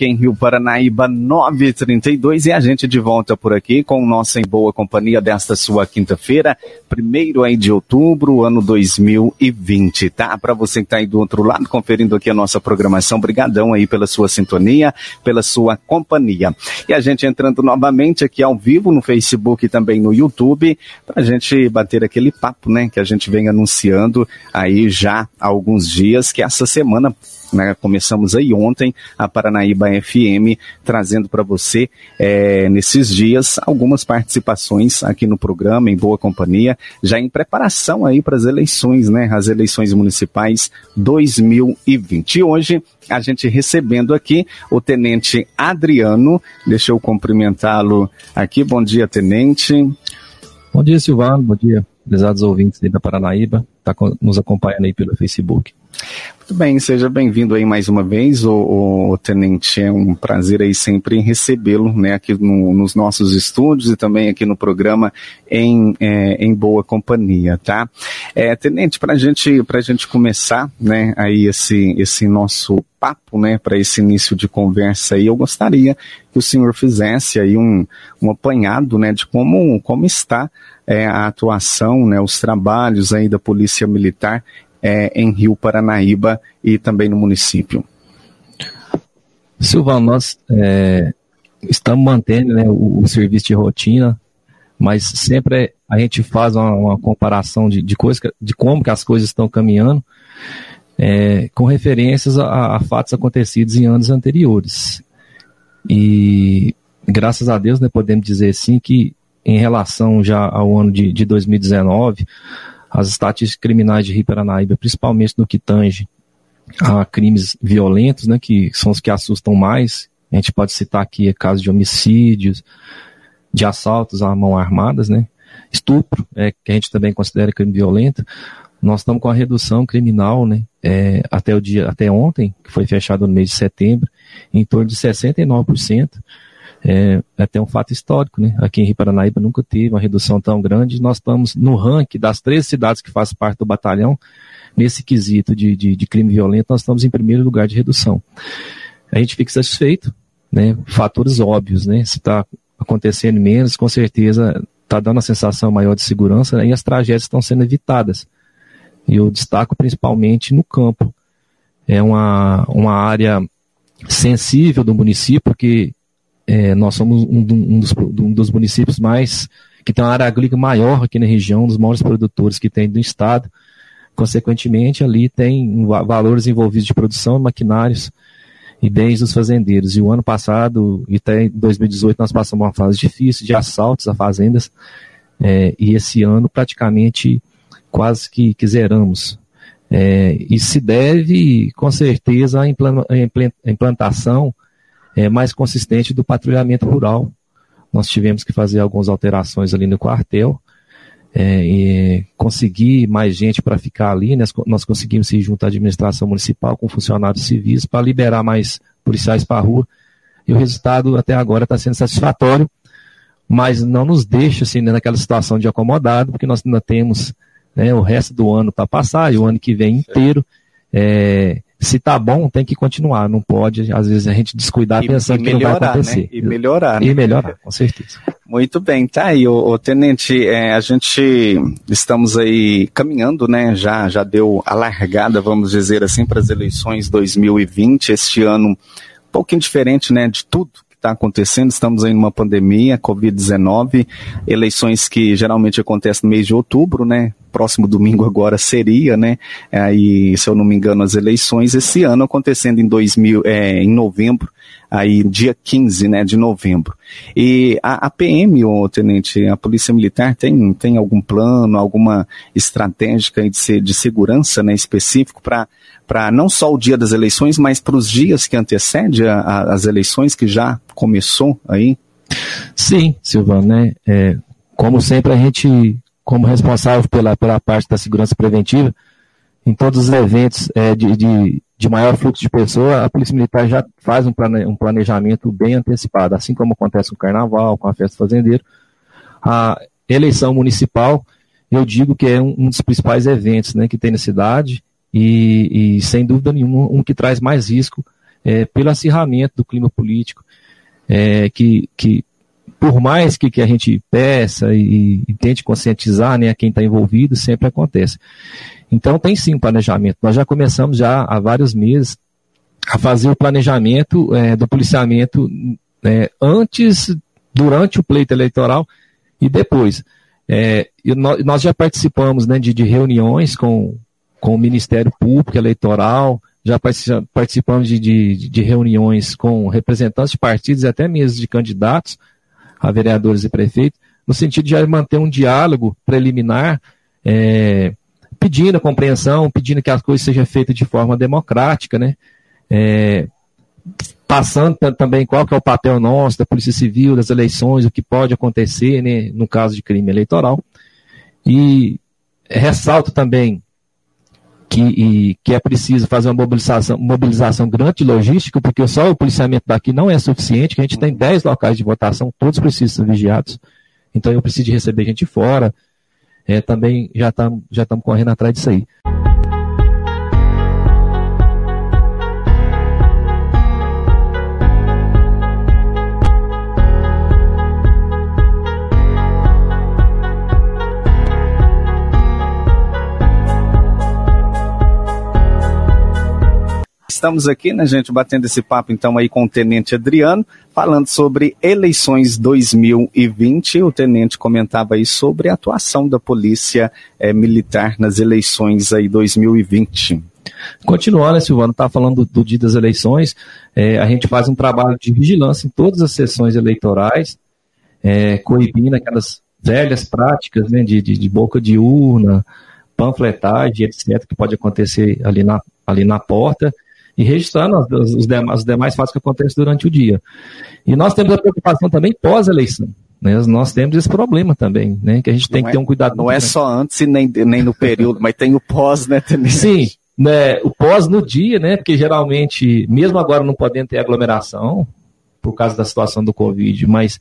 aqui em Rio Paranaíba 932 e a gente de volta por aqui com o nosso Em Boa Companhia desta sua quinta-feira, primeiro aí de outubro, ano 2020, tá? Para você que tá aí do outro lado conferindo aqui a nossa programação, brigadão aí pela sua sintonia, pela sua companhia. E a gente entrando novamente aqui ao vivo no Facebook e também no YouTube, para a gente bater aquele papo, né, que a gente vem anunciando aí já há alguns dias, que essa semana né, começamos aí ontem a Paranaíba FM trazendo para você é, nesses dias algumas participações aqui no programa em boa companhia, já em preparação aí para as eleições, né, as eleições municipais 2020. E hoje a gente recebendo aqui o tenente Adriano, deixa eu cumprimentá-lo aqui. Bom dia, tenente. Bom dia, Silvano. Bom dia, prezados ouvintes da Paranaíba, está nos acompanhando aí pelo Facebook. Muito bem, seja bem-vindo aí mais uma vez, o, Tenente. É um prazer aí sempre recebê-lo, né, aqui no, nos nossos estúdios e também aqui no programa em, é, em boa companhia, tá? É, Tenente, para gente, a gente começar, né, aí esse, esse nosso papo, né, para esse início de conversa aí, eu gostaria que o senhor fizesse aí um, um apanhado, né, de como, como está é, a atuação, né, os trabalhos aí da Polícia Militar é, em Rio Paranaíba e também no município? Silvano, nós é, estamos mantendo né, o, o, serviço de rotina, mas sempre a gente faz uma, uma comparação de, de, de como que as coisas estão caminhando é, com referências a, a, fatos acontecidos em anos anteriores. E graças a Deus, né, podemos dizer assim que em relação já ao ano de, de 2019, as estatísticas criminais de Rio Paranaíba, principalmente no que tange a crimes violentos, né, que são os que assustam mais. A gente pode citar aqui casos de homicídios, de assaltos à mão armadas, né, estupro, é, que a gente também considera crime violento. Nós estamos com a redução criminal, né, é, até o dia, até ontem, que foi fechado no mês de setembro, em torno de 69% é, é até um fato histórico, né? Aqui em Paranaíba nunca teve uma redução tão grande. Nós estamos no ranking das três cidades que fazem parte do batalhão, nesse quesito de, de, de crime violento, nós estamos em primeiro lugar de redução. A gente fica satisfeito, né? Fatores óbvios, né? Se está acontecendo menos, com certeza está dando a sensação maior de segurança né? e as tragédias estão sendo evitadas. E eu destaco principalmente no campo. É uma, uma área sensível do município, porque é, nós somos um, um, dos, um, dos, municípios mais que tem uma área agrícola maior aqui na região, um dos maiores produtores que tem do estado. Consequentemente, ali tem valores envolvidos de produção, maquinários e bens dos fazendeiros. E o ano passado, e até em 2018, nós passamos uma fase difícil de assaltos a fazendas. É, e esse ano, praticamente, quase que, que zeramos. É, e se deve, com certeza, à implantação é, mais consistente do patrulhamento rural. Nós tivemos que fazer algumas alterações ali no quartel, é, e conseguir mais gente para ficar ali, né? nós conseguimos se juntar à administração municipal com funcionários civis para liberar mais policiais para a rua, e o resultado até agora está sendo satisfatório, mas não nos deixa assim, né, naquela situação de acomodado, porque nós ainda temos né, o resto do ano para passar, e o ano que vem inteiro, é, se tá bom, tem que continuar. Não pode, às vezes, a gente descuidar e, pensando e melhorar, que não vai acontecer. Né? E melhorar, né? E melhorar, com certeza. Muito bem, tá aí, o, o Tenente, é, a gente estamos aí caminhando, né? Já, já deu a largada, vamos dizer assim, para as eleições 2020, este ano um pouquinho diferente, né, de tudo está acontecendo. Estamos aí numa pandemia, Covid-19, eleições que geralmente acontecem no mês de outubro, né? Próximo domingo agora seria, né? Aí, se eu não me engano, as eleições esse ano acontecendo em 2000, é, em novembro, aí dia 15, né, de novembro. E a, a PM, o tenente, a Polícia Militar tem, tem algum plano, alguma estratégia de, de segurança, né, específico para para não só o dia das eleições, mas para os dias que antecedem as eleições, que já começou aí? Sim, Silvano, né? É, como sempre, a gente, como responsável pela, pela parte da segurança preventiva, em todos os eventos é, de, de, de, maior fluxo de pessoas, a Polícia Militar já faz um, plane, um planejamento bem antecipado, assim como acontece com o Carnaval, com a Festa Fazendeiro. A eleição municipal, eu digo que é um, um dos principais eventos né, que tem na cidade, e, e sem dúvida nenhuma, um que traz mais risco é, pelo acirramento do clima político, é, que, que por mais que, que a gente peça e, e tente conscientizar né, quem está envolvido, sempre acontece. Então tem sim planejamento. Nós já começamos já há vários meses a fazer o planejamento é, do policiamento é, antes, durante o pleito eleitoral e depois. É, nós, nós, já participamos né, de, de, reuniões com, com o Ministério Público Eleitoral, já participamos de, de, de, reuniões com representantes de partidos e até mesmo de candidatos a vereadores e prefeitos, no sentido de manter um diálogo preliminar, é, pedindo compreensão, pedindo que as coisas sejam feitas de forma democrática, né? É, passando também qual que é o papel nosso da Polícia Civil, das eleições, o que pode acontecer né, no caso de crime eleitoral. E ressalto também que, que é preciso fazer uma mobilização, mobilização grande de logística, porque só o policiamento daqui não é suficiente, que a gente tem 10 locais de votação, todos precisam ser vigiados. Então eu preciso de receber gente fora. É, também já estamos já correndo atrás disso aí. Estamos aqui, né, gente, batendo esse papo então aí com o Tenente Adriano, falando sobre eleições 2020. O Tenente comentava aí sobre a atuação da Polícia é, Militar nas eleições aí 2020. Continuando, né, Silvano, está falando do, do, dia das eleições, é, a gente faz um trabalho de vigilância em todas as sessões eleitorais, é, coibindo aquelas velhas práticas né, de, de, de boca de urna, panfletagem, etc., que pode acontecer ali na, ali na porta e registrando os, os, demais, os demais fatos que acontecem durante o dia. E nós temos a preocupação também pós-eleição. Né? Nós temos esse problema também, né? que a gente tem não que ter um cuidado. Não é grande. só antes e nem, nem no período, mas tem o pós, né, Tenente? Sim, né, o pós no dia, né? Porque geralmente, mesmo agora não podendo ter aglomeração, por causa da situação do Covid, mas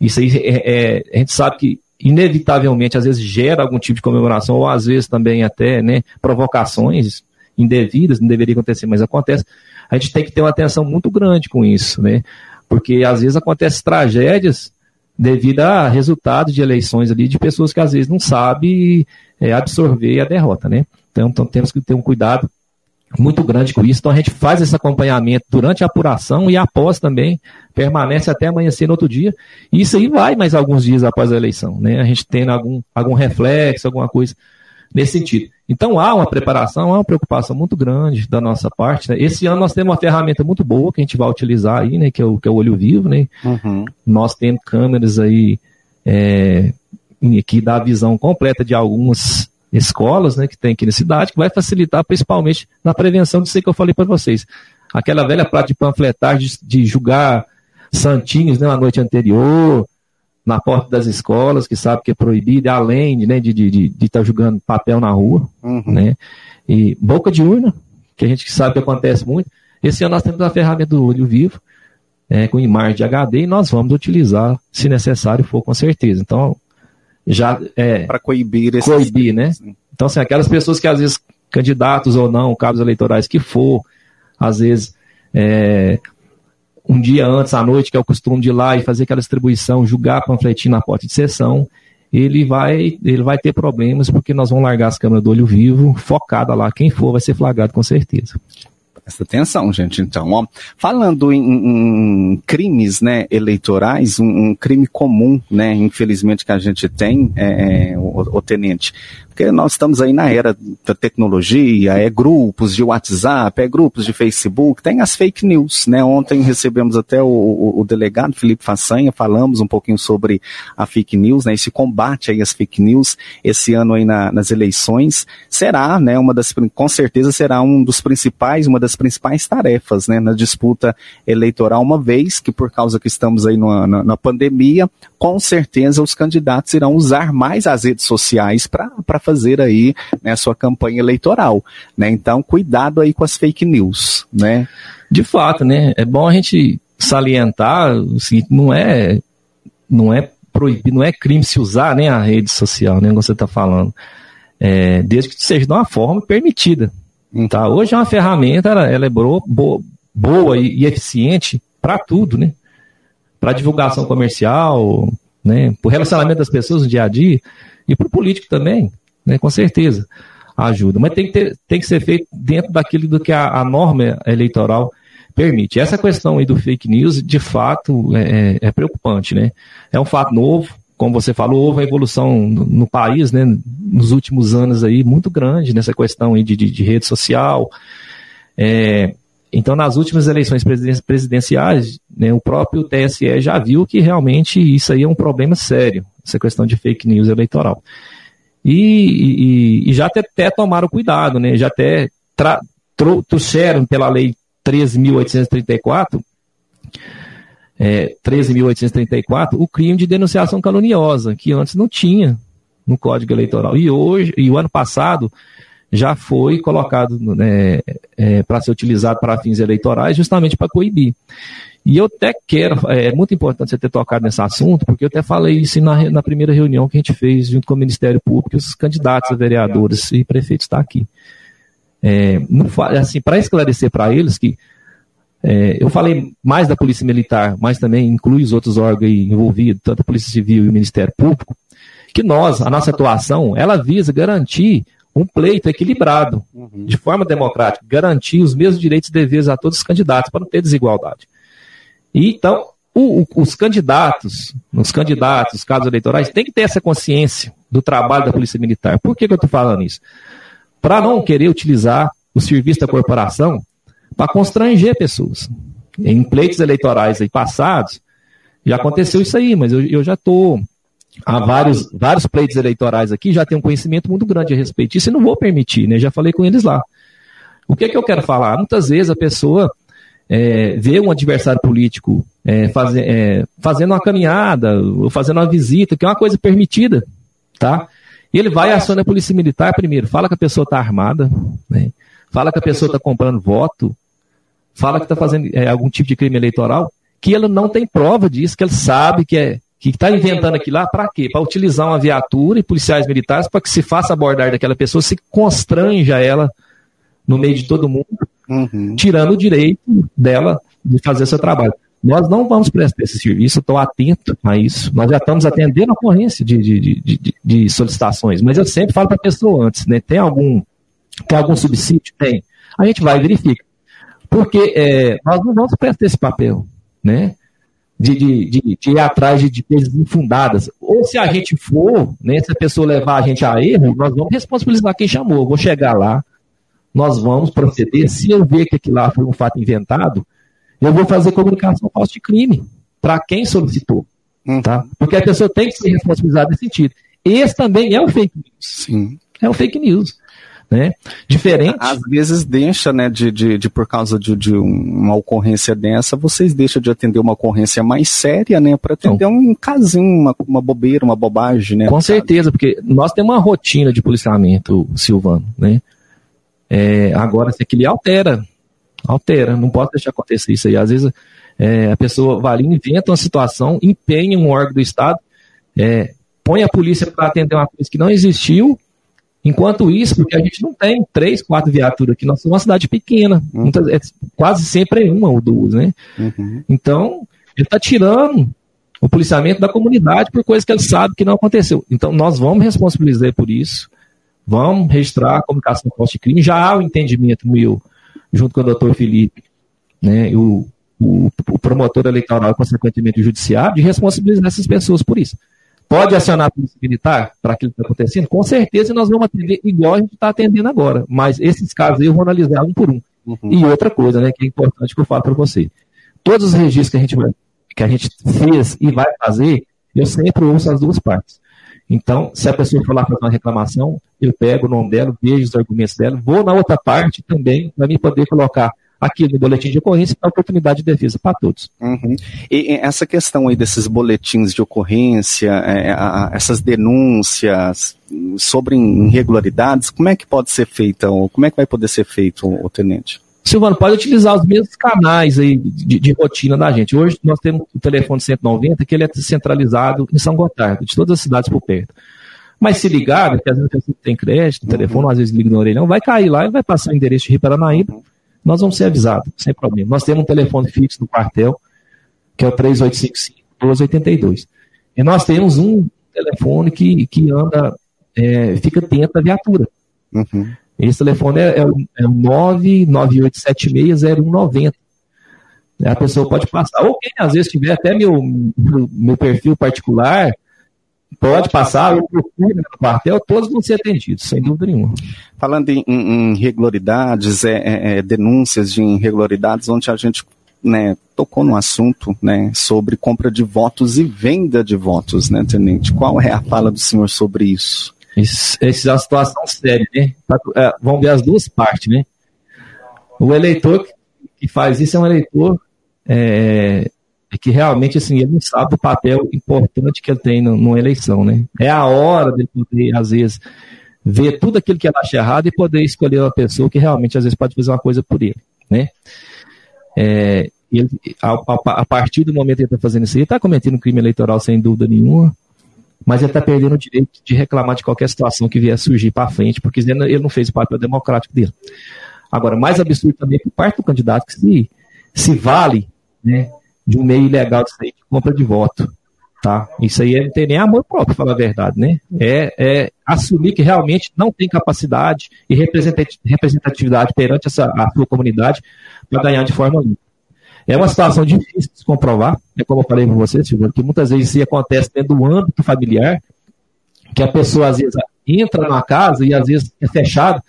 isso aí é, é, a gente sabe que inevitavelmente às vezes gera algum tipo de comemoração, ou às vezes também até né, provocações indevidas, não deveria acontecer, mas acontece. A gente tem que ter uma atenção muito grande com isso, né? Porque às vezes acontecem tragédias devido a resultados de eleições ali de pessoas que às vezes não sabem é, absorver a derrota, né? Então, então temos que ter um cuidado muito grande com isso. Então a gente faz esse acompanhamento durante a apuração e após também, permanece até amanhecer no outro dia. E isso aí vai mais alguns dias após a eleição, né? A gente tendo algum, algum reflexo, alguma coisa nesse sentido. Então há uma preparação, há uma preocupação muito grande da nossa parte. Né? Esse ano nós temos uma ferramenta muito boa que a gente vai utilizar aí, né? Que é o, que é o olho vivo, né? Uhum. Nós temos câmeras aí é, que dá a visão completa de algumas escolas, né? Que tem aqui na cidade, que vai facilitar principalmente na prevenção disso que eu falei para vocês. Aquela velha prática de panfletagem de, de julgar santinhos né, na noite anterior, na porta das escolas, que sabe que é proibido, além né, de estar de, de, tá jogando papel na rua, uhum. né? E boca de urna, que a gente sabe que acontece muito. Esse ano nós temos a ferramenta do olho vivo, é, com imagem de HD, e nós vamos utilizar, se necessário for, com certeza. Então, já é. Para coibir esse. Coibir, né? Então, assim, aquelas pessoas que às vezes, candidatos ou não, cabos eleitorais que for, às vezes, é, um dia antes, à noite, que é o costume de ir lá e fazer aquela distribuição, julgar panfletinho na porta de sessão, ele vai, ele vai ter problemas porque nós vamos largar as câmeras do olho vivo, focada lá. Quem for vai ser flagrado com certeza. Presta atenção, gente. Então, ó, falando em, em crimes, né, eleitorais, um, um, crime comum, né, infelizmente que a gente tem, é, é o, o, tenente, porque nós estamos aí na era da tecnologia, é grupos de WhatsApp, é grupos de Facebook, tem as fake news, né? Ontem recebemos até o, o, delegado Felipe Façanha, falamos um pouquinho sobre a fake news, né? Esse combate aí às fake news esse ano aí na, nas eleições será, né? Uma das, com certeza será um dos principais, uma das principais tarefas, né? Na disputa eleitoral, uma vez que por causa que estamos aí numa, na, na pandemia, com certeza os candidatos irão usar mais as redes sociais para fazer aí né, a sua campanha eleitoral, né? Então, cuidado aí com as fake news, né? De fato, né? É bom a gente salientar o seguinte, não é, não é proibido, não é crime se usar né, a rede social, né? Como você está falando. É, desde que seja de uma forma permitida. Tá? Hoje é uma ferramenta, ela, ela é boa, boa, boa e, e eficiente para tudo, né? Para divulgação comercial, né? Para o relacionamento das pessoas no dia a dia e para o político também, né? Com certeza ajuda. Mas tem que, ter, tem que ser feito dentro daquilo do que a, a norma eleitoral permite. Essa questão aí do fake news, de fato, é, é, é preocupante, né? É um fato novo, como você falou, houve uma evolução no, país, né, nos últimos anos aí, muito grande nessa questão aí de, de, de rede social. É, então, nas últimas eleições presidenciais, né, o próprio TSE já viu que realmente isso aí é um problema sério, essa questão de fake news eleitoral. E, e, e já até, até, tomaram cuidado, né, já até tra, trouxeram pela lei 13.834, é, 13.834, o crime de denunciação caluniosa, que antes não tinha no Código Eleitoral. E hoje, e o ano passado, já foi colocado né, é, para ser utilizado para fins eleitorais, justamente para coibir. E eu até quero, é muito importante você ter tocado nesse assunto, porque eu até falei isso na, na primeira reunião que a gente fez junto com o Ministério Público, os candidatos a vereadores e prefeitos estão aqui. É, assim, para esclarecer para eles que é, eu falei mais da Polícia Militar, mas também inclui os outros órgãos envolvidos, tanto a Polícia Civil e o Ministério Público, que nós, a nossa atuação, ela visa garantir um pleito equilibrado, uhum. de forma democrática, garantir os mesmos direitos e deveres a todos os candidatos, para não ter desigualdade. E, então, o, os candidatos, os candidatos, os casos eleitorais, têm que ter essa consciência do trabalho da Polícia Militar. Por que, que eu estou falando isso? Para não querer utilizar o serviço da corporação para constranger pessoas. Em pleitos eleitorais aí passados, já aconteceu isso aí, mas eu, eu já estou há vários, vários pleitos eleitorais aqui, já tenho um conhecimento muito grande a respeito disso e não vou permitir, né? Já falei com eles lá. O que, é que eu quero falar? Muitas vezes a pessoa é, vê um adversário político é, faz, é, fazendo uma caminhada, ou fazendo uma visita, que é uma coisa permitida, tá? E ele vai e aciona a polícia militar primeiro, fala que a pessoa está armada, né? fala que a pessoa está comprando voto, fala que está fazendo é, algum tipo de crime eleitoral, que ele não tem prova disso, que ele sabe que é que está inventando aquilo lá para quê? Para utilizar uma viatura e policiais militares para que se faça abordar daquela pessoa, se constranja ela no meio de todo mundo, uhum. tirando o direito dela de fazer seu trabalho. Nós não vamos prestar esse serviço, estou atento a isso. Nós já estamos atendendo a ocorrência de, de, de, de solicitações, mas eu sempre falo para a pessoa antes, né? Tem algum, tem algum subsídio? Tem. A gente vai e verifica. Porque é, nós não vamos prestar esse papel, né? De, de, de, de, ir atrás de, de coisas infundadas. Ou se a gente for, né, se a pessoa levar a gente a erro, nós vamos responsabilizar quem chamou. Eu vou chegar lá, nós vamos proceder. Se eu ver que aquilo lá foi um fato inventado, eu vou fazer comunicação falsa de crime para quem solicitou. Hum. Tá? Porque a pessoa tem que ser responsabilizada nesse sentido. Esse também é um fake news. Sim. É um fake news né? Diferente. Às vezes deixa, né, de, de, de por causa de, de, uma ocorrência dessa, vocês deixam de atender uma ocorrência mais séria, né, para atender um casinho, uma, uma bobeira, uma bobagem, né? Com certeza, porque nós temos uma rotina de policiamento, Silvano, né? É, agora, se aquilo altera, altera, não pode deixar acontecer isso aí. Às vezes é, a pessoa vai ali, inventa uma situação, empenha um órgão do Estado, é, põe a polícia para atender uma coisa que não existiu, Enquanto isso, porque a gente não tem três, quatro viaturas aqui, nós somos uma cidade pequena, uhum. muitas, é, quase sempre é uma ou duas, né? Uhum. Então, ele está tirando o policiamento da comunidade por coisas que ele sabe que não aconteceu. Então, nós vamos responsabilizar por isso, vamos registrar a comunicação com de crime, já há o entendimento meu, junto com o doutor Felipe, né, o, o, o promotor eleitoral, consequentemente o judiciário, de responsabilizar essas pessoas por isso. Pode acionar a polícia militar para aquilo que está acontecendo? Com certeza nós vamos atender igual a gente está atendendo agora. Mas esses casos aí eu vou analisar um por um. Uhum. E outra coisa, né, que é importante que eu falo para você. Todos os registros que a, gente vai, que a gente fez e vai fazer, eu sempre ouço as duas partes. Então, se a pessoa for lá fazer uma reclamação, eu pego o nome dela, vejo os argumentos dela, vou na outra parte também, para mim poder colocar aqui no boletim de ocorrência para oportunidade de defesa para todos. Uhum. E, essa questão aí desses boletins de ocorrência, é, a, essas denúncias sobre irregularidades, como é que pode ser feita, ou como é que vai poder ser feito, o, tenente? Silvano, pode utilizar os mesmos canais aí de, de, rotina da gente. Hoje nós temos o telefone 190, que ele é centralizado em São Gotardo, de todas as cidades por perto. Mas se ligar, porque às vezes pessoa tem crédito, o telefone, uhum. às vezes liga no orelhão, vai cair lá e vai passar o endereço de Rio Paranaíba, nós vamos ser avisados, sem problema. Nós temos um telefone fixo no quartel, que é o 3855-1282. E nós temos um telefone que, que anda, é, fica dentro da viatura. Uhum. Esse telefone é, é, o, é o 998760190. A pessoa pode passar. Ou quem às vezes tiver até meu, meu perfil particular, pode passar, eu procuro no quartel, todos vão ser atendidos, sem dúvida nenhuma. Falando em, em irregularidades, é, é, é, denúncias de irregularidades, onde a gente né, tocou no assunto né, sobre compra de votos e venda de votos, né, Tenente? Qual é a fala do senhor sobre isso? Isso, essa é uma situação séria, né? É, vamos ver as duas partes, né? O eleitor que faz isso é um eleitor é, que realmente, assim, ele não sabe o papel importante que ele tem numa eleição, né? É a hora dele poder, às vezes, ver tudo aquilo que ele acha errado e poder escolher uma pessoa que realmente, às vezes, pode fazer uma coisa por ele, né? É, ele, a, a, a, partir do momento que ele está fazendo isso, ele está cometendo um crime eleitoral sem dúvida nenhuma, mas ele está perdendo o direito de reclamar de qualquer situação que vier surgir para frente, porque ele não fez o papel democrático dele. Agora, mais absurdo também é por parte do candidato que se, se vale né, de um meio ilegal de, compra de voto. Tá? Isso aí não tem nem amor próprio, falar a verdade, né? É, é, assumir que realmente não tem capacidade e representatividade perante essa, a sua comunidade para ganhar de forma limpa. É uma situação difícil de se comprovar, é como eu falei para você, Silvio, que muitas vezes isso acontece dentro do âmbito familiar, que a pessoa às vezes entra na casa e às vezes é fechado,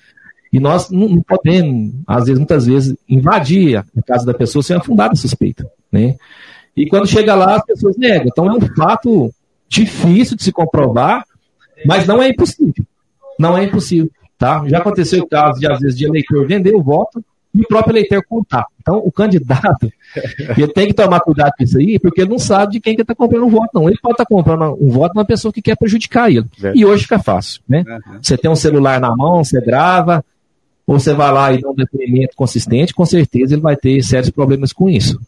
e nós não podemos, às vezes, muitas vezes, invadir a casa da pessoa sem afundar a suspeita, né? E quando chega lá, as pessoas negam. Então é um fato difícil de se comprovar, mas não é impossível. Não é impossível, tá? Já aconteceu o caso de, às vezes, de eleitor vender o voto e o próprio eleitor contar. Então, o candidato, ele tem que tomar cuidado com isso aí, porque ele não sabe de quem que está comprando o voto, não. Ele pode estar tá comprando um voto de uma pessoa que quer prejudicar ele. E hoje fica fácil, né? Uhum. Você tem um celular na mão, você grava, ou você vai lá e dá um depoimento consistente, com certeza ele vai ter sérios problemas com isso.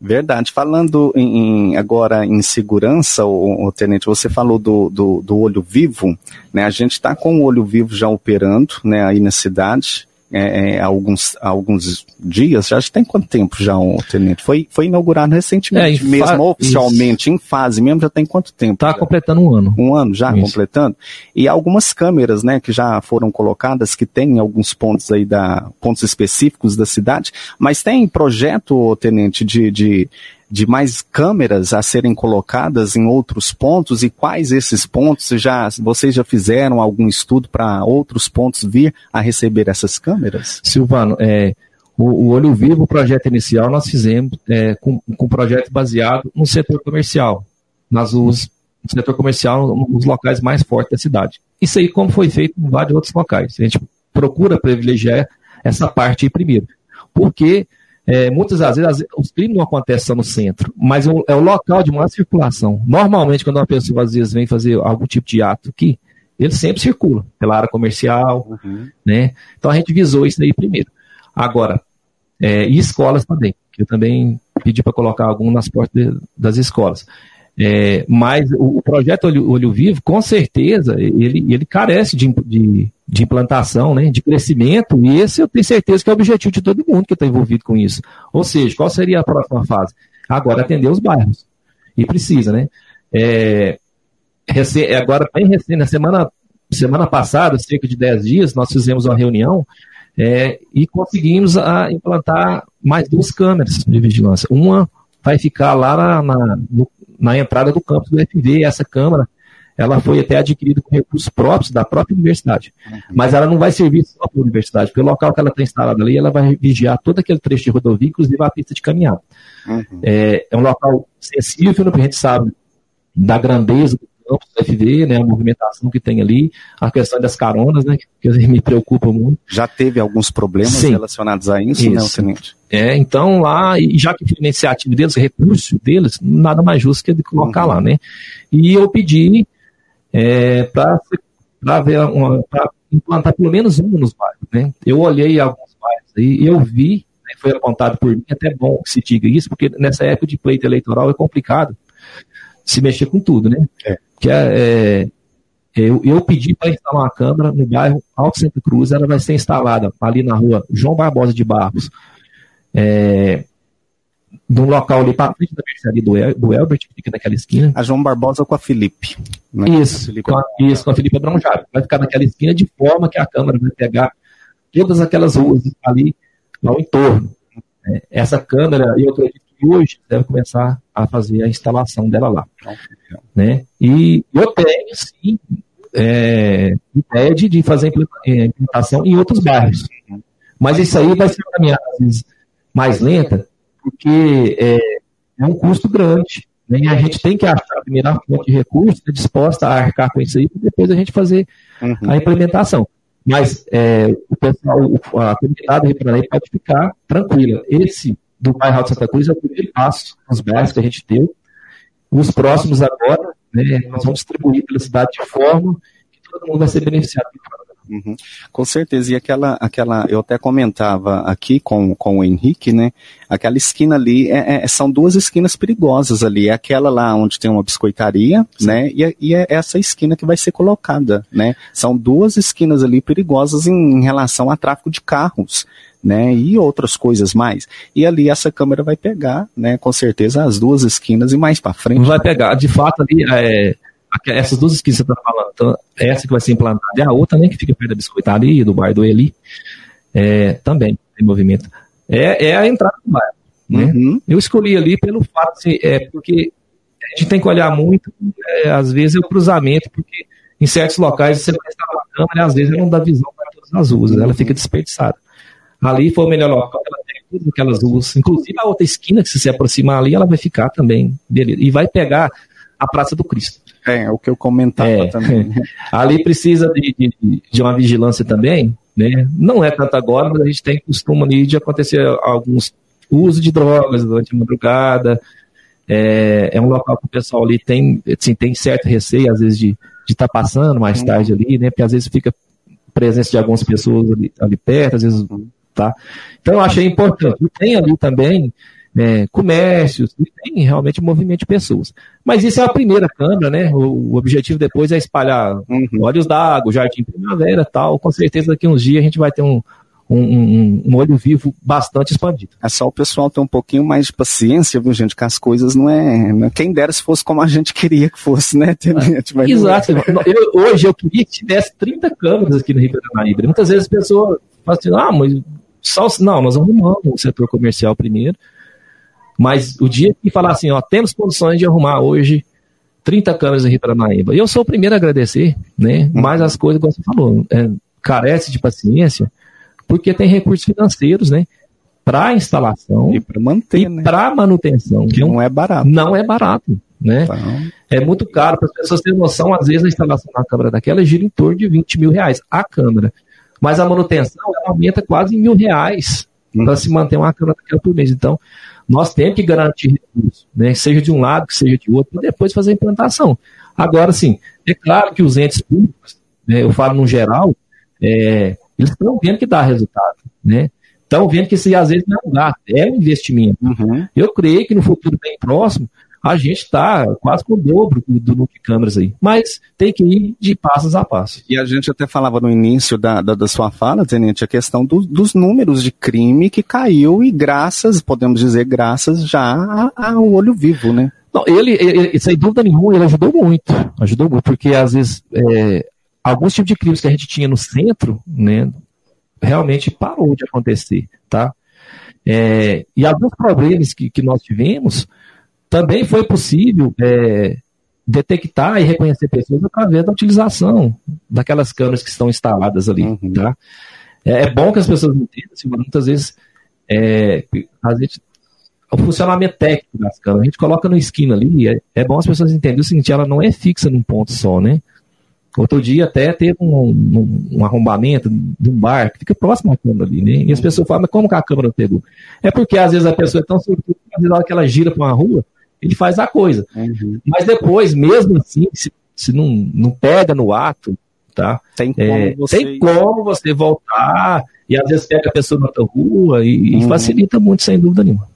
Verdade. Falando em, agora em segurança, o, o, Tenente, você falou do, do, do olho vivo, né? A gente está com o olho vivo já operando, né, aí na cidade é, é, há, alguns, há alguns dias, já tem quanto tempo já o Tenente? Foi, foi inaugurado recentemente, é, mesmo oficialmente, isso. em fase mesmo, já tem quanto tempo? Está completando um ano. Um ano já, isso. completando. E algumas câmeras, né, que já foram colocadas, que tem alguns pontos aí da, pontos específicos da cidade, mas tem projeto, Tenente, de, de de mais câmeras a serem colocadas em outros pontos e quais esses pontos já vocês já fizeram algum estudo para outros pontos vir a receber essas câmeras? Silvano, é, o, o Olho Vivo, o projeto inicial, nós fizemos é, com, com um projeto baseado no setor comercial, nas ruas, no setor comercial, nos locais mais fortes da cidade. Isso aí, como foi feito em vários outros locais. A gente procura privilegiar essa parte aí primeiro. Porque é, muitas das vezes os crimes não acontecem só no centro, mas é o, local de maior circulação. Normalmente, quando uma pessoa às vezes vem fazer algum tipo de ato aqui, ele sempre circula pela área comercial, uhum. né? Então a gente visou isso aí primeiro. Agora, é, e escolas também, que eu também pedi para colocar algum nas portas de, das escolas. É, mas o, projeto Olho, Olho, Vivo, com certeza, ele, ele carece de, de, de, implantação, né, de crescimento, e esse eu tenho certeza que é o objetivo de todo mundo que está envolvido com isso. Ou seja, qual seria a próxima fase? Agora, atender os bairros. E precisa, né? É, agora, bem recente, na semana, semana passada, cerca de 10 dias, nós fizemos uma reunião é, e conseguimos a, implantar mais duas câmeras de vigilância. Uma vai ficar lá na, na, no, na entrada do campus do FV. Essa câmara ela foi até adquirida com recursos próprios da própria universidade. Mas ela não vai servir só para a universidade, porque o local que ela está instalada ali, ela vai vigiar todo aquele trecho de rodovia, inclusive a pista de caminhada. Uhum. É, é, um local sensível, a gente sabe da grandeza do campus do FV, né, a movimentação que tem ali, a questão das caronas, né, que me preocupa muito. Já teve alguns problemas Sim. relacionados a isso, né, isso. né, Tenente? É, então lá, e já que foi iniciativa deles, recurso deles, nada mais justo que de colocar uhum. lá, né? E eu pedi é, para implantar pelo menos um nos bairros, né? Eu olhei alguns bairros e eu vi, né, foi apontado por mim, até bom que se diga isso, porque nessa época de pleito eleitoral é complicado se mexer com tudo, né? É. Que é, é eu, eu pedi para instalar uma câmera no bairro Alto Santa Cruz, ela vai ser instalada ali na rua João Barbosa de Barros, é, num local ali para frente da mercearia do, El, do Elbert, que fica naquela esquina. A João Barbosa com a Felipe. Né? Isso, Felipe. Com a, isso, com a Felipe Abrão Jara. Vai ficar naquela esquina de forma que a câmera vai pegar todas aquelas ruas ali ao entorno. É, essa câmera, eu acredito hoje deve começar a fazer a instalação dela lá. Né? E eu tenho, sim, é, ideia de, de fazer é, implementação em outros bairros. Mas isso aí vai ser uma caminhada, às vezes, mais lenta, porque é, é um custo grande. Né? E a gente tem que achar a primeira fonte de recursos né, disposta a arcar com isso aí, para depois a gente fazer uhum. a implementação. Mas é, o pessoal, a comunidade Rio pode ficar tranquila. Esse do bairro de Santa Cruz é o primeiro passo nos bairros que a gente deu. Os próximos agora, né, nós vamos distribuir pela cidade de forma que todo mundo vai ser beneficiado. Uhum. Com certeza, e aquela, aquela, eu até comentava aqui com, com o Henrique, né? Aquela esquina ali, é, é, são duas esquinas perigosas ali. É aquela lá onde tem uma biscoitaria, Sim. né? E, é, e, é essa esquina que vai ser colocada, né? São duas esquinas ali perigosas em, em relação a tráfego de carros. Né, e outras coisas mais. E ali essa câmera vai pegar, né, com certeza, as duas esquinas e mais para frente. Vai pegar, de fato, ali é, essas duas esquinas que você está falando, então, essa que vai ser implantada e a outra, né, que fica perto da biscoitaria, do bar do Eli, é, também tem movimento. É, é a entrada do bairro. Né? Uhum. Eu escolhi ali pelo fato, assim, é, porque a gente tem que olhar muito, é, às vezes, é o cruzamento, porque em certos locais você vai estar na câmera e às vezes ela não dá visão para todas as ruas, ela fica desperdiçada. Ali foi o melhor local, ela tem todas aquelas ruas, inclusive a outra esquina, que se se aproximar ali, ela vai ficar também, beleza, e vai pegar a Praça do Cristo. É, é o que eu comentava é. também. Ali precisa de, de, de, uma vigilância também, né? Não é tanto agora, mas a gente tem costume ali de acontecer alguns uso de drogas durante a madrugada. É, é um local que o pessoal ali tem, assim, tem certo receio, às vezes, de estar tá passando mais tarde ali, né? Porque às vezes fica presença de algumas pessoas ali, ali perto, às vezes, tá? Então eu achei importante. E tem ali também é, comércios, tem realmente movimento de pessoas. Mas isso é a primeira câmara, né? O, o objetivo depois é espalhar uhum. olhos d'água, jardim primavera tal. Com certeza daqui uns dias a gente vai ter um, um, um, um, olho vivo bastante expandido. É só o pessoal ter um pouquinho mais de paciência, viu, gente? Que as coisas não é. Não é quem dera se fosse como a gente queria que fosse, né? É. Exato. Eu, hoje eu queria que tivesse 30 câmeras aqui no Rio de Janeiro. Muitas vezes as pessoas falam assim, ah, mas só. Não, nós arrumamos o setor comercial primeiro. Mas o dia que falar assim, ó, temos condições de arrumar hoje 30 câmeras em Paranaíba. E eu sou o primeiro a agradecer, né? Mas as coisas, como você falou, é, carece de paciência, porque tem recursos financeiros, né? Para instalação e para manter, e né? para manutenção. Que não é barato. Não é barato, né? Então... É muito caro para as pessoas terem noção. Às vezes a instalação da câmera daquela gira em torno de 20 mil reais a câmera, mas a manutenção aumenta quase em mil reais uhum. para se manter uma câmera daquela por mês. Então nós temos que garantir recursos, né? seja de um lado, que seja de outro, para depois fazer a implantação. Agora, sim, é claro que os entes públicos, né, eu falo no geral, é, eles estão vendo que dá resultado, né? Estão vendo que isso às vezes não gasto, é um investimento. Uhum. Eu creio que no futuro bem próximo, a gente está quase com o dobro do, do número de câmeras aí. Mas tem que ir de passos a passo. E a gente até falava no início da, da, da sua fala, Tenente, a questão do, dos números de crime que caiu e graças, podemos dizer, graças já ao olho vivo, né? Não, ele, ele, sem dúvida nenhuma, ele ajudou muito. Ajudou muito, porque às vezes é, alguns tipos de crimes que a gente tinha no centro, né, realmente parou de acontecer, tá? É, e alguns problemas que, que nós tivemos, também foi possível é, detectar e reconhecer pessoas através da utilização daquelas câmeras que estão instaladas ali. Uhum. Tá? É, é, bom que as pessoas entendam, assim, muitas vezes é, a gente, o funcionamento técnico das câmeras, a gente coloca no esquina ali, é, é bom as pessoas entenderem o seguinte, ela não é fixa num ponto só, né? Outro dia até teve um, um, um, arrombamento de um bar que fica próximo à câmera ali, né? E as pessoas falam, mas como que a câmera pegou? É porque às vezes a pessoa é tão surpresa, às vezes na hora que ela gira para uma rua, ele faz a coisa. Uhum. Mas depois, mesmo assim, se, se não, não pega no ato, tá? Tem como, é, você... tem como você voltar e às vezes pega a pessoa na outra rua e, uhum. e facilita muito, sem dúvida nenhuma.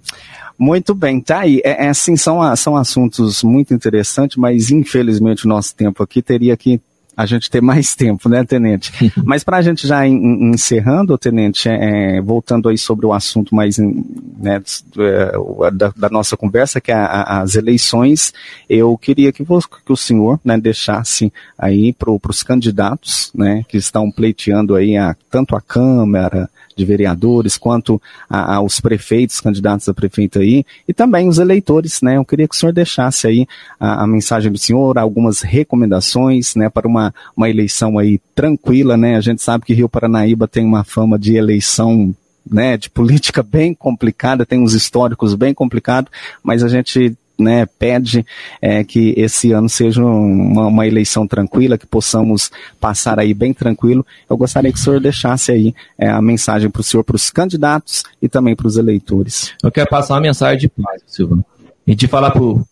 Muito bem, tá aí. É, é, assim, são, são assuntos muito interessantes, mas infelizmente o nosso tempo aqui teria que a gente ter mais tempo, né, Tenente? Mas para a gente já encerrando, Tenente, é, voltando aí sobre o assunto mais né, é, da, da, nossa conversa, que é a, as eleições, eu queria que, que o senhor né, deixasse aí para os candidatos né, que estão pleiteando aí a, tanto a Câmara, de vereadores, quanto a, aos prefeitos, candidatos a prefeito aí, e também os eleitores, né? Eu queria que o senhor deixasse aí a, a mensagem do senhor, algumas recomendações, né, para uma, uma eleição aí tranquila, né? A gente sabe que Rio Paranaíba tem uma fama de eleição né, de política bem complicada, tem uns históricos bem complicados, mas a gente né, pede é, que esse ano seja uma, uma, eleição tranquila, que possamos passar aí bem tranquilo. Eu gostaria que o senhor deixasse aí é, a mensagem para o senhor, para os candidatos e também para os eleitores. Eu quero passar uma mensagem de paz, Silvano, e de falar para os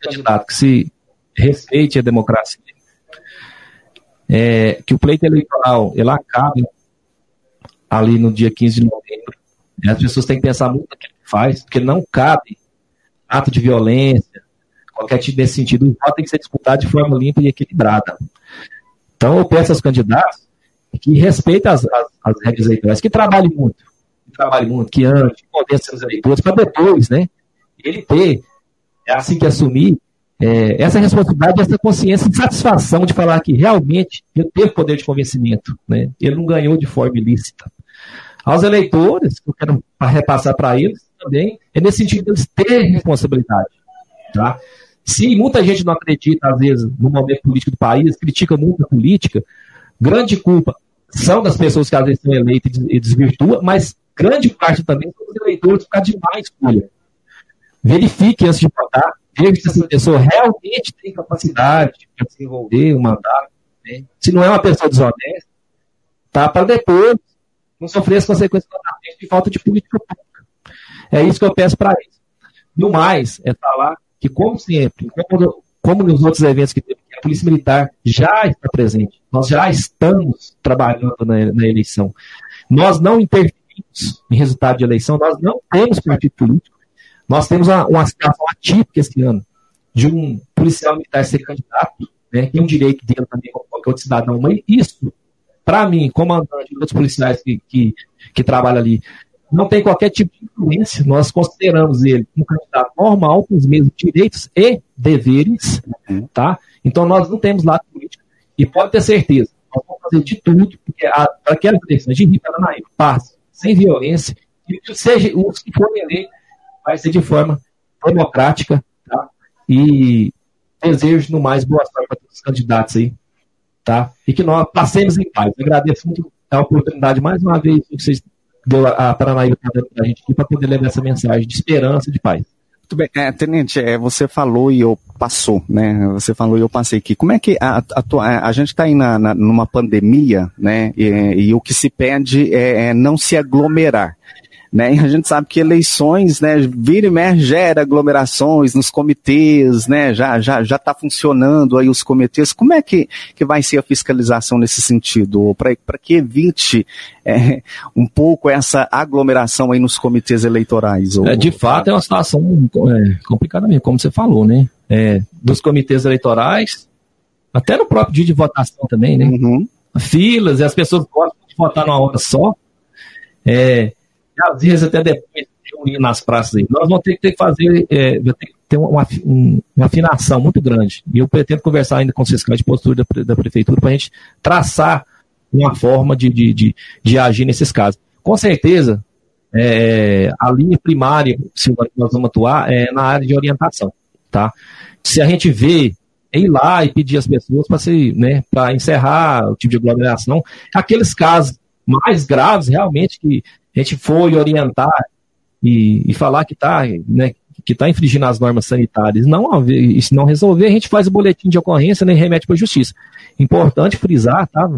candidatos que se respeite a democracia, é, que o pleito eleitoral ele acabe ali no dia 15 de novembro. As pessoas têm que pensar muito no que faz, porque não cabe ato de violência, qualquer tipo desse sentido. O voto tem que ser disputado de forma limpa e equilibrada. Então, eu peço aos candidatos que respeitem as, as, as regras eleitorais, que trabalhem muito, que trabalhem muito, que andem, que convençam os eleitores, para depois, né, ele ter, é assim que assumir, é, essa responsabilidade, essa consciência e satisfação de falar que realmente ele teve poder de convencimento, né, ele não ganhou de forma ilícita. Aos eleitores, eu quero repassar para eles, também é nesse sentido deles terem responsabilidade. Tá? Se muita gente não acredita, às vezes, no momento político do país, critica muito a política, grande culpa são das pessoas que às vezes são eleitas e desvirtuam, mas grande parte também são os eleitores por causa de escolha. Verifique antes de votar, veja se essa pessoa realmente tem capacidade de desenvolver um mandato. Né? Se não é uma pessoa desonesta, tá? para depois não sofrer as consequências de falta de política pública. É isso que eu peço para eles. No mais, é falar que, como sempre, como, como nos outros eventos que teve, a Polícia Militar já está presente. Nós já estamos trabalhando na, na eleição. Nós não interferimos em resultado de eleição, nós não temos partido político. Nós temos uma, uma situação atípica esse ano de um policial militar ser candidato, né, que é um direito dele também, como qualquer outro cidadão. Mas isso, para mim, comandante e outros policiais que, que, que trabalham ali, não tem qualquer tipo de influência. Nós consideramos ele um candidato normal, com os mesmos direitos e deveres, uhum. tá? Então nós não temos lado político. E pode ter certeza, nós vamos fazer de tudo porque para aquelas eleições de Rio Paranaíba passe sem violência, e seja os que forem eleitos, vai ser de forma democrática, tá? E desejo no mais boa sorte para todos os candidatos aí, tá? E que nós passemos em paz. Eu agradeço muito a oportunidade mais uma vez que vocês deu a Paranaíba para a gente aqui para poder levar essa mensagem de esperança, de paz. Muito bem, é, Tenente, é, você falou e eu passou, né? Você falou e eu passei aqui. Como é que a, a, a gente está aí na, na, numa pandemia, né? E, e, o que se pede é, é não se aglomerar. Né? E a gente sabe que eleições, né, vira e mexe, gera aglomerações nos comitês, né? Já já já está funcionando aí os comitês. Como é que, que vai ser a fiscalização nesse sentido, para que evite é, um pouco essa aglomeração aí nos comitês eleitorais? Ou... É, de fato é uma situação é, complicada mesmo, como você falou, né? É, dos comitês eleitorais, até no próprio dia de votação também, né? Uhum. Filas e as pessoas gostam de votar numa hora só. É, às vezes até depois reunir nas praças aí. Nós vamos ter que, ter que fazer, é, ter uma, um, uma afinação muito grande. E eu pretendo conversar ainda com os fiscais de postura da, da prefeitura para a gente traçar uma forma de, de, de, de, agir nesses casos. Com certeza, é, a linha primária se nós vamos atuar é na área de orientação. Tá? Se a gente vê ir lá e pedir às pessoas para né, encerrar o tipo de aglomeração, aqueles casos mais graves realmente que a gente for orientar e, e falar que está né, que tá infringindo as normas sanitárias, não, e se não resolver, a gente faz o boletim de ocorrência né, e remete para a justiça. Importante frisar, tá?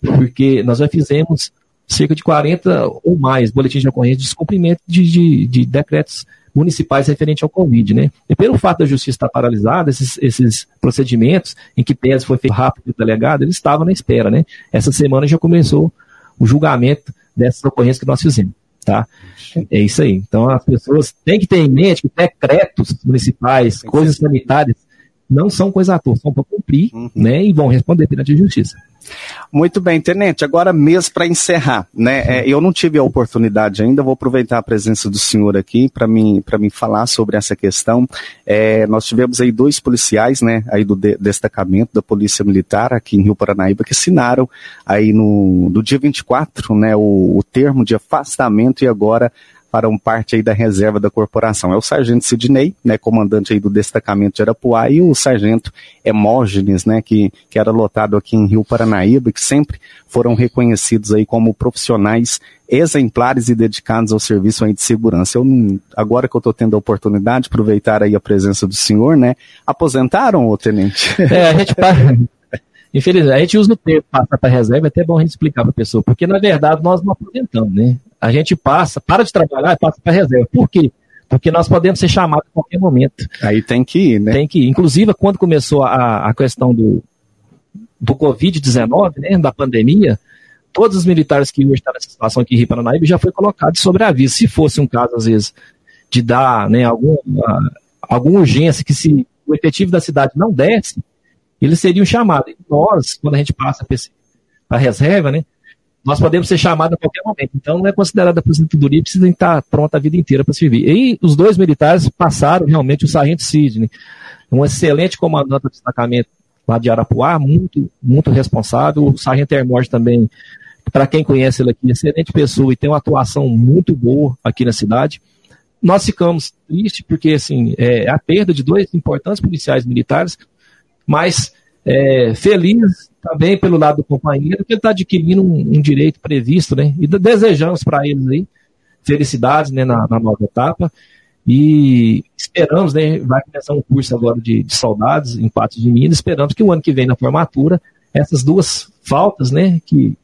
Porque nós já fizemos cerca de 40 ou mais boletins de ocorrência de descumprimento de, de, de decretos municipais referentes ao Covid, né? E pelo fato da justiça estar paralisada, esses, esses procedimentos em que tese foi feito rápido o delegado, eles estavam na espera, né? Essa semana já começou o julgamento dessas ocorrências que nós fizemos. Tá? É isso aí. Então as pessoas têm que ter em mente que decretos municipais, coisas sanitárias, não são coisa à toa, são para cumprir, uhum. né? E vão responder perante a justiça. Muito bem, Tenente. Agora mesmo para encerrar, né? É, eu não tive a oportunidade ainda, vou aproveitar a presença do senhor aqui para mim, para mim falar sobre essa questão. É, nós tivemos aí dois policiais, né, aí do de, destacamento da Polícia Militar aqui em Rio Paranaíba que assinaram aí no, no dia 24, né, o, o termo de afastamento e agora farão parte aí da reserva da corporação. É o sargento Sidney, né, comandante aí do destacamento de Arapuá, e o sargento Hemógenes, né, que, que era lotado aqui em Rio Paranaíba, que sempre foram reconhecidos aí como profissionais exemplares e dedicados ao serviço aí de segurança. Eu, agora que eu estou tendo a oportunidade, aproveitar aí a presença do senhor, né, aposentaram, o tenente? É, a gente Infelizmente, a gente usa o termo passar para reserva, é até bom a gente explicar para a pessoa, porque na verdade nós não aposentamos, né? A gente passa, para de trabalhar e passa para reserva. Por quê? Porque nós podemos ser chamados a qualquer momento. Aí tem que ir, né? Tem que ir. Inclusive, quando começou a, a questão do, do Covid-19, né, da pandemia, todos os militares que hoje estão nessa situação aqui em Rio Paranaíba já foi colocado sobre aviso. Se fosse um caso, às vezes, de dar né, alguma, alguma urgência que se o efetivo da cidade não desse, eles seriam chamados. E nós, quando a gente passa para a reserva, né, nós podemos ser chamados a qualquer momento. Então, não é considerada aposentadoria, precisa estar pronta a vida inteira para servir. E os dois militares passaram realmente o sargento Sidney, um excelente comandante do destacamento lá de Arapuá, muito, muito responsável. O sargento Hermógenes também, para quem conhece ele aqui, excelente pessoa e tem uma atuação muito boa aqui na cidade. Nós ficamos tristes porque, assim, é a perda de dois importantes policiais militares, mas é, feliz também pelo lado do companheiro, que ele está adquirindo um, um, direito previsto, né? E desejamos para eles aí felicidades né, na, na, nova etapa. E esperamos, né? Vai começar um curso agora de, de soldados em Patos de Minas. Esperamos que o ano que vem, na formatura, essas duas faltas, né? Que,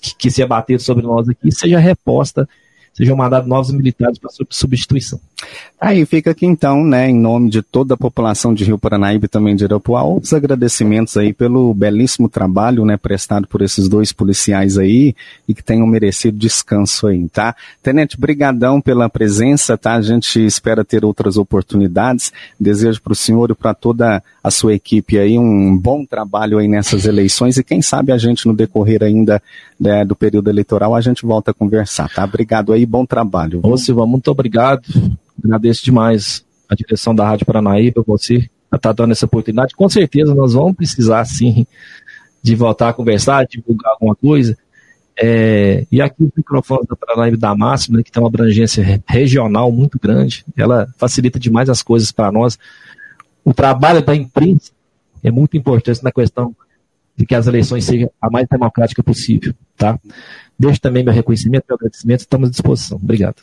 que, que se abateram sobre nós aqui, seja reposta sejam mandados novos militares para substituição. Aí fica aqui então, né, em nome de toda a população de Rio Paranaíba e também de Irapuá, os agradecimentos aí pelo belíssimo trabalho, né, prestado por esses dois policiais aí e que tenham merecido descanso aí, tá? Tenente, brigadão pela presença, tá? A gente espera ter outras oportunidades. Desejo para o senhor e para toda a sua equipe aí um bom trabalho aí nessas eleições e quem sabe a gente no decorrer ainda né, do período eleitoral a gente volta a conversar, tá? Obrigado aí, bom trabalho. Ô Silva, muito obrigado. Agradeço demais a direção da Rádio Paranaíba, você estar dando essa oportunidade. Com certeza nós vamos precisar, sim, de voltar a conversar, divulgar alguma coisa. É, e aqui o microfone da Paranaíba da Máxima, né, que tem uma abrangência regional muito grande, ela facilita demais as coisas para nós. O trabalho da imprensa é muito importante na questão de que as eleições sejam a mais democrática possível, tá? Deixo também meu reconhecimento, meu agradecimento, estamos à disposição. Obrigado.